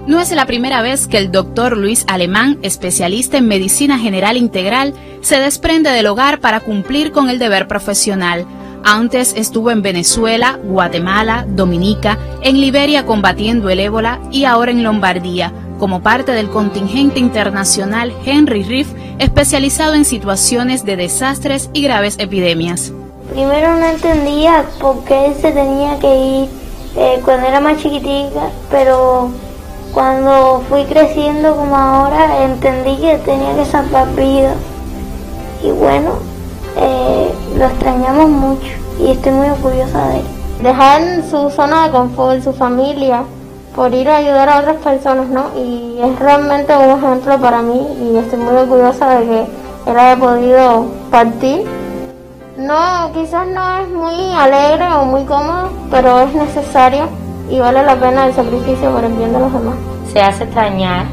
Speaker 14: No es la primera vez que el doctor Luis Alemán, especialista en medicina general integral, se desprende del hogar para cumplir con el deber profesional. Antes estuvo en Venezuela, Guatemala, Dominica, en Liberia combatiendo el ébola y ahora en Lombardía, como parte del contingente internacional Henry Riff, especializado en situaciones de desastres y graves epidemias.
Speaker 16: Primero no entendía por qué se tenía que ir eh, cuando era más chiquitica, pero cuando fui creciendo como ahora entendí que tenía que salvar vidas. Y bueno, eh, lo extrañamos mucho y estoy muy orgullosa de él. Dejar su zona de confort, su familia, por ir a ayudar a otras personas, ¿no? Y es realmente un ejemplo para mí y estoy muy orgullosa de que él haya podido partir. No, quizás no es muy alegre o muy cómodo, pero es necesario y vale la pena el sacrificio por el bien de los demás.
Speaker 15: Se hace extrañar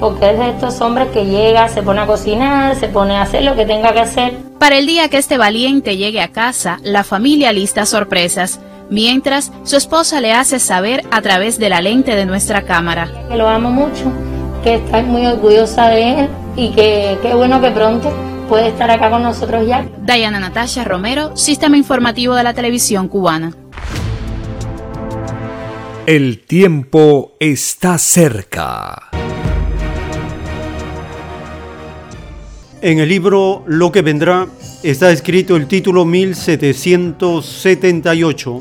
Speaker 15: porque es de estos hombres que llega, se pone a cocinar, se pone a hacer lo que tenga que hacer.
Speaker 14: Para el día que este valiente llegue a casa, la familia lista sorpresas, mientras su esposa le hace saber a través de la lente de nuestra cámara.
Speaker 15: Que lo amo mucho, que estoy muy orgullosa de él y que qué bueno que pronto puede estar acá con nosotros ya.
Speaker 14: Diana Natasha Romero, Sistema Informativo de la Televisión Cubana.
Speaker 1: El tiempo está cerca.
Speaker 2: En el libro Lo que vendrá está escrito el título 1778.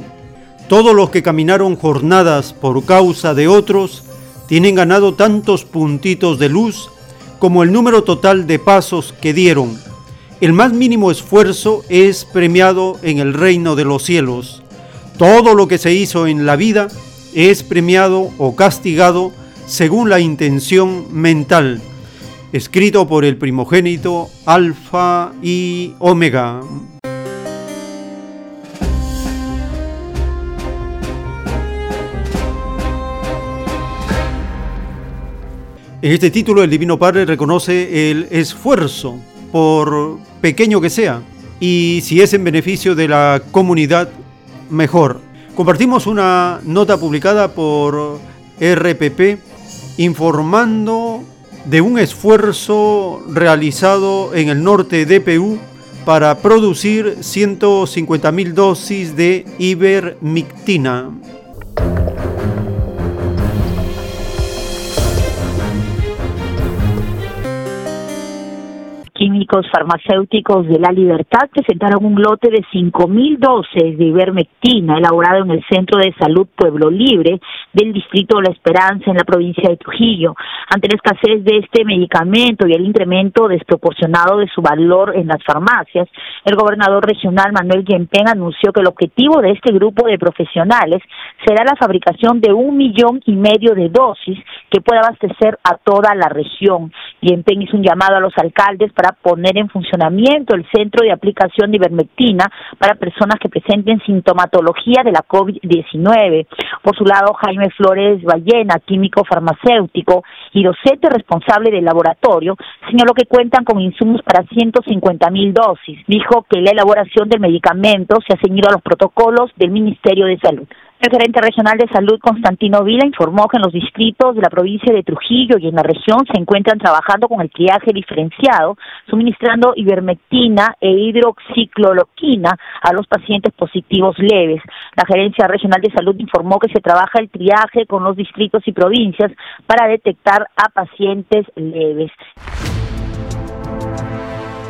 Speaker 2: Todos los que caminaron jornadas por causa de otros tienen ganado tantos puntitos de luz como el número total de pasos que dieron. El más mínimo esfuerzo es premiado en el reino de los cielos. Todo lo que se hizo en la vida es premiado o castigado según la intención mental escrito por el primogénito Alfa y Omega. En este título el Divino Padre reconoce el esfuerzo, por pequeño que sea, y si es en beneficio de la comunidad, mejor. Compartimos una nota publicada por RPP informando de un esfuerzo realizado en el norte de Perú para producir 150.000 dosis de ivermectina.
Speaker 17: Químicos farmacéuticos de la Libertad presentaron un lote de 5.000 dosis de ivermectina elaborado en el Centro de Salud Pueblo Libre del Distrito de La Esperanza en la provincia de Trujillo. Ante la escasez de este medicamento y el incremento desproporcionado de su valor en las farmacias, el gobernador regional Manuel Yempen anunció que el objetivo de este grupo de profesionales será la fabricación de un millón y medio de dosis que pueda abastecer a toda la región. Yempen hizo un llamado a los alcaldes para poner en funcionamiento el centro de aplicación de ivermectina para personas que presenten sintomatología de la COVID-19. Por su lado, Jaime Flores Ballena, químico farmacéutico y docente responsable del laboratorio, señaló que cuentan con insumos para 150 mil dosis. Dijo que la elaboración del medicamento se ha ceñido a los protocolos del Ministerio de Salud. El gerente regional de salud, Constantino Vila, informó que en los distritos de la provincia de Trujillo y en la región se encuentran trabajando con el triaje diferenciado, suministrando ivermectina e hidroxicloroquina a los pacientes positivos leves. La gerencia regional de salud informó que se trabaja el triaje con los distritos y provincias para detectar a pacientes leves.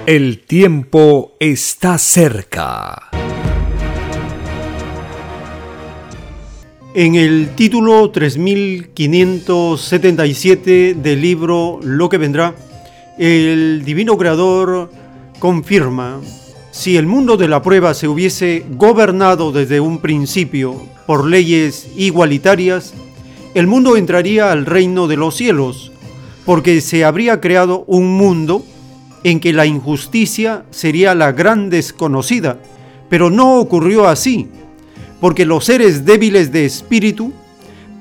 Speaker 1: El tiempo está cerca.
Speaker 2: En el título 3577 del libro Lo que vendrá, el Divino Creador confirma, si el mundo de la prueba se hubiese gobernado desde un principio por leyes igualitarias, el mundo entraría al reino de los cielos, porque se habría creado un mundo en que la injusticia sería la gran desconocida, pero no ocurrió así porque los seres débiles de espíritu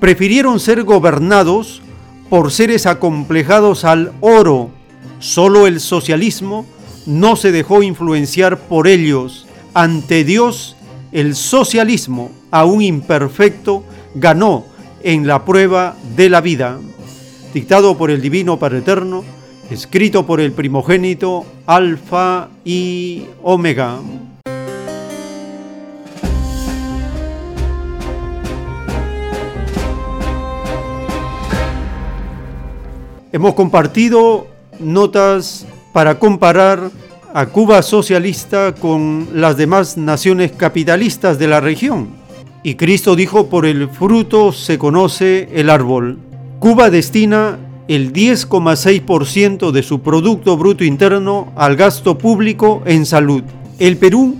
Speaker 2: prefirieron ser gobernados por seres acomplejados al oro. Solo el socialismo no se dejó influenciar por ellos. Ante Dios, el socialismo, aún imperfecto, ganó en la prueba de la vida. Dictado por el Divino Padre Eterno, escrito por el primogénito Alfa y Omega. Hemos compartido notas para comparar a Cuba socialista con las demás naciones capitalistas de la región. Y Cristo dijo, por el fruto se conoce el árbol. Cuba destina el 10,6% de su Producto Bruto Interno al gasto público en salud. El Perú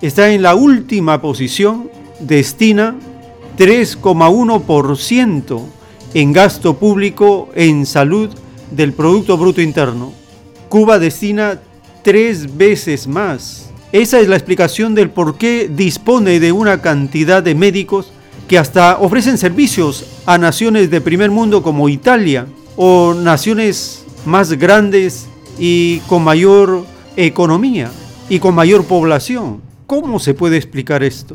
Speaker 2: está en la última posición, destina 3,1% en gasto público en salud del Producto Bruto Interno. Cuba destina tres veces más. Esa es la explicación del por qué dispone de una cantidad de médicos que hasta ofrecen servicios a naciones de primer mundo como Italia o naciones más grandes y con mayor economía y con mayor población. ¿Cómo se puede explicar esto?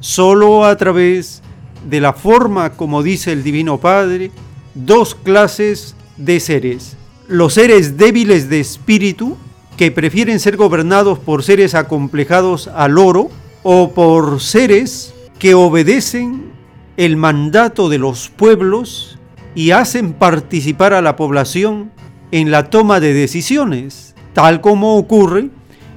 Speaker 2: Solo a través de la forma como dice el Divino Padre, dos clases de seres. Los seres débiles de espíritu, que prefieren ser gobernados por seres acomplejados al oro, o por seres que obedecen el mandato de los pueblos y hacen participar a la población en la toma de decisiones, tal como ocurre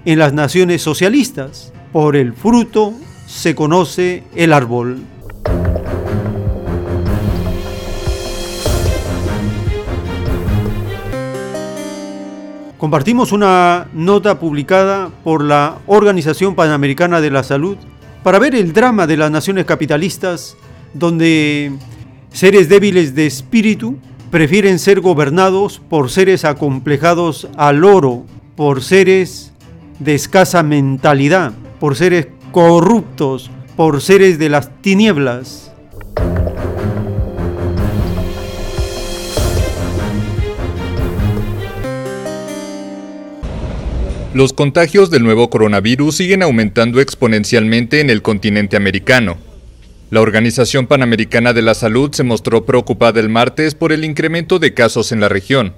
Speaker 2: en las naciones socialistas. Por el fruto se conoce el árbol. Compartimos una nota publicada por la Organización Panamericana de la Salud para ver el drama de las naciones capitalistas donde seres débiles de espíritu prefieren ser gobernados por seres acomplejados al oro, por seres de escasa mentalidad, por seres corruptos, por seres de las tinieblas.
Speaker 18: Los contagios del nuevo coronavirus siguen aumentando exponencialmente en el continente americano. La Organización Panamericana de la Salud se mostró preocupada el martes por el incremento de casos en la región.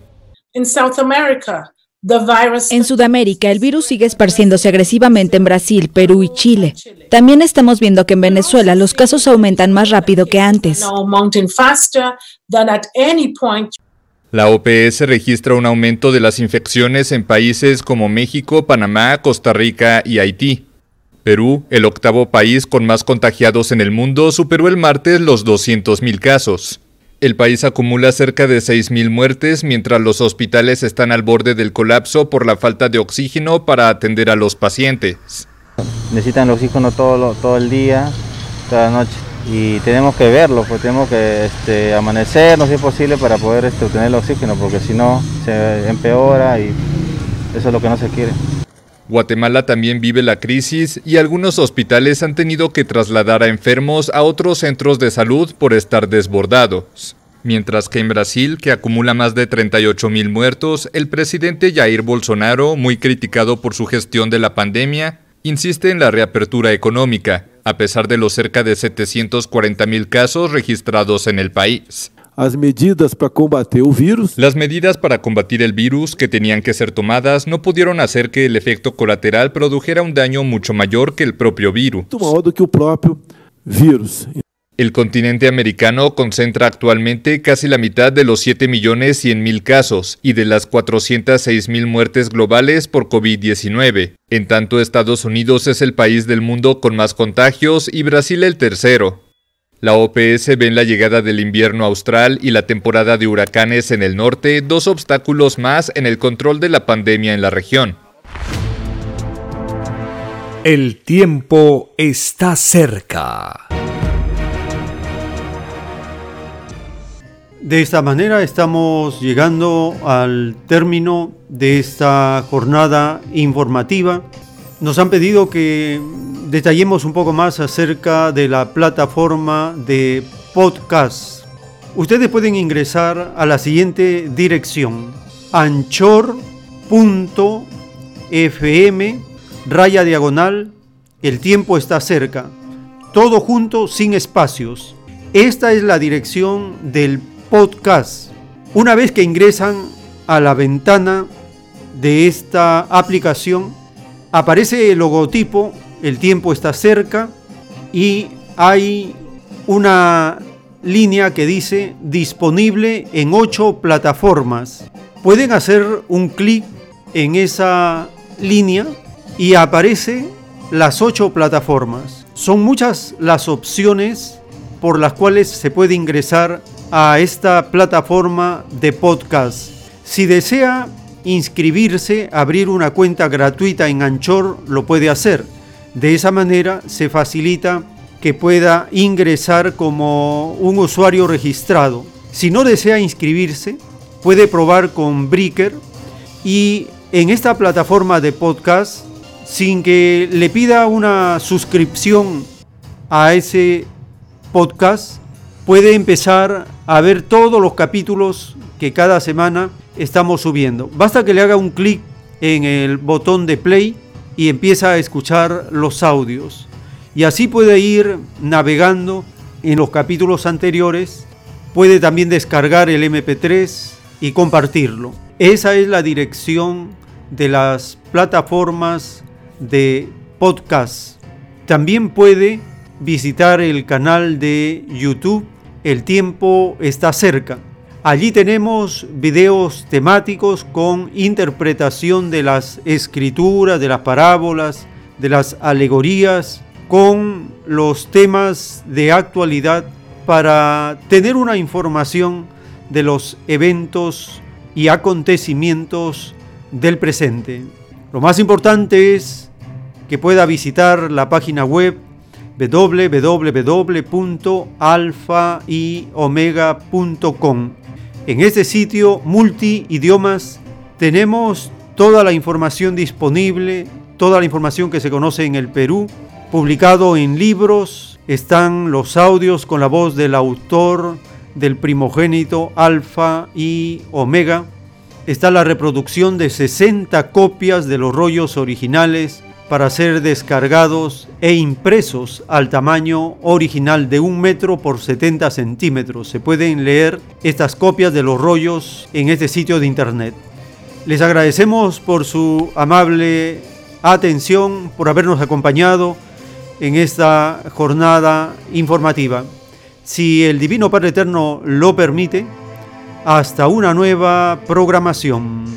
Speaker 19: En Sudamérica, el virus sigue esparciéndose agresivamente en Brasil, Perú y Chile. También estamos viendo que en Venezuela los casos aumentan más rápido que antes.
Speaker 18: La OPS registra un aumento de las infecciones en países como México, Panamá, Costa Rica y Haití. Perú, el octavo país con más contagiados en el mundo, superó el martes los 200.000 casos. El país acumula cerca de 6.000 muertes mientras los hospitales están al borde del colapso por la falta de oxígeno para atender a los pacientes.
Speaker 20: Necesitan oxígeno todo el día, toda la noche y tenemos que verlo, pues tenemos que este, amanecer, no si es posible, para poder este, obtener el oxígeno, porque si no se empeora y eso es lo que no se quiere.
Speaker 18: Guatemala también vive la crisis y algunos hospitales han tenido que trasladar a enfermos a otros centros de salud por estar desbordados. Mientras que en Brasil, que acumula más de 38 mil muertos, el presidente Jair Bolsonaro, muy criticado por su gestión de la pandemia, insiste en la reapertura económica, a pesar de los cerca de 740 mil casos registrados en el país.
Speaker 21: Las medidas para combatir el virus.
Speaker 18: Las medidas para combatir el virus que tenían que ser tomadas no pudieron hacer que el efecto colateral produjera un daño mucho mayor que el propio virus.
Speaker 21: que el propio virus.
Speaker 18: El continente americano concentra actualmente casi la mitad de los 7 millones 100 mil casos y de las 406 mil muertes globales por COVID-19. En tanto, Estados Unidos es el país del mundo con más contagios y Brasil el tercero. La OPS ve en la llegada del invierno austral y la temporada de huracanes en el norte dos obstáculos más en el control de la pandemia en la región.
Speaker 1: El tiempo está cerca.
Speaker 2: De esta manera estamos llegando al término de esta jornada informativa. Nos han pedido que detallemos un poco más acerca de la plataforma de podcast. Ustedes pueden ingresar a la siguiente dirección: anchor.fm raya diagonal. El tiempo está cerca. Todo junto sin espacios. Esta es la dirección del podcast. Una vez que ingresan a la ventana de esta aplicación, aparece el logotipo, el tiempo está cerca y hay una línea que dice disponible en ocho plataformas. Pueden hacer un clic en esa línea y aparece las ocho plataformas. Son muchas las opciones por las cuales se puede ingresar a esta plataforma de podcast. Si desea inscribirse, abrir una cuenta gratuita en Anchor, lo puede hacer. De esa manera se facilita que pueda ingresar como un usuario registrado. Si no desea inscribirse, puede probar con Breaker y en esta plataforma de podcast, sin que le pida una suscripción a ese podcast, puede empezar a ver todos los capítulos que cada semana estamos subiendo. Basta que le haga un clic en el botón de play y empieza a escuchar los audios. Y así puede ir navegando en los capítulos anteriores. Puede también descargar el MP3 y compartirlo. Esa es la dirección de las plataformas de podcast. También puede visitar el canal de YouTube El tiempo está cerca. Allí tenemos videos temáticos con interpretación de las escrituras, de las parábolas, de las alegorías, con los temas de actualidad para tener una información de los eventos y acontecimientos del presente. Lo más importante es que pueda visitar la página web www.alfayomega.com. En este sitio multi-idiomas tenemos toda la información disponible, toda la información que se conoce en el Perú, publicado en libros, están los audios con la voz del autor del primogénito Alfa y Omega, está la reproducción de 60 copias de los rollos originales para ser descargados e impresos al tamaño original de un metro por 70 centímetros. Se pueden leer estas copias de los rollos en este sitio de internet. Les agradecemos por su amable atención, por habernos acompañado en esta jornada informativa. Si el Divino Padre Eterno lo permite, hasta una nueva programación.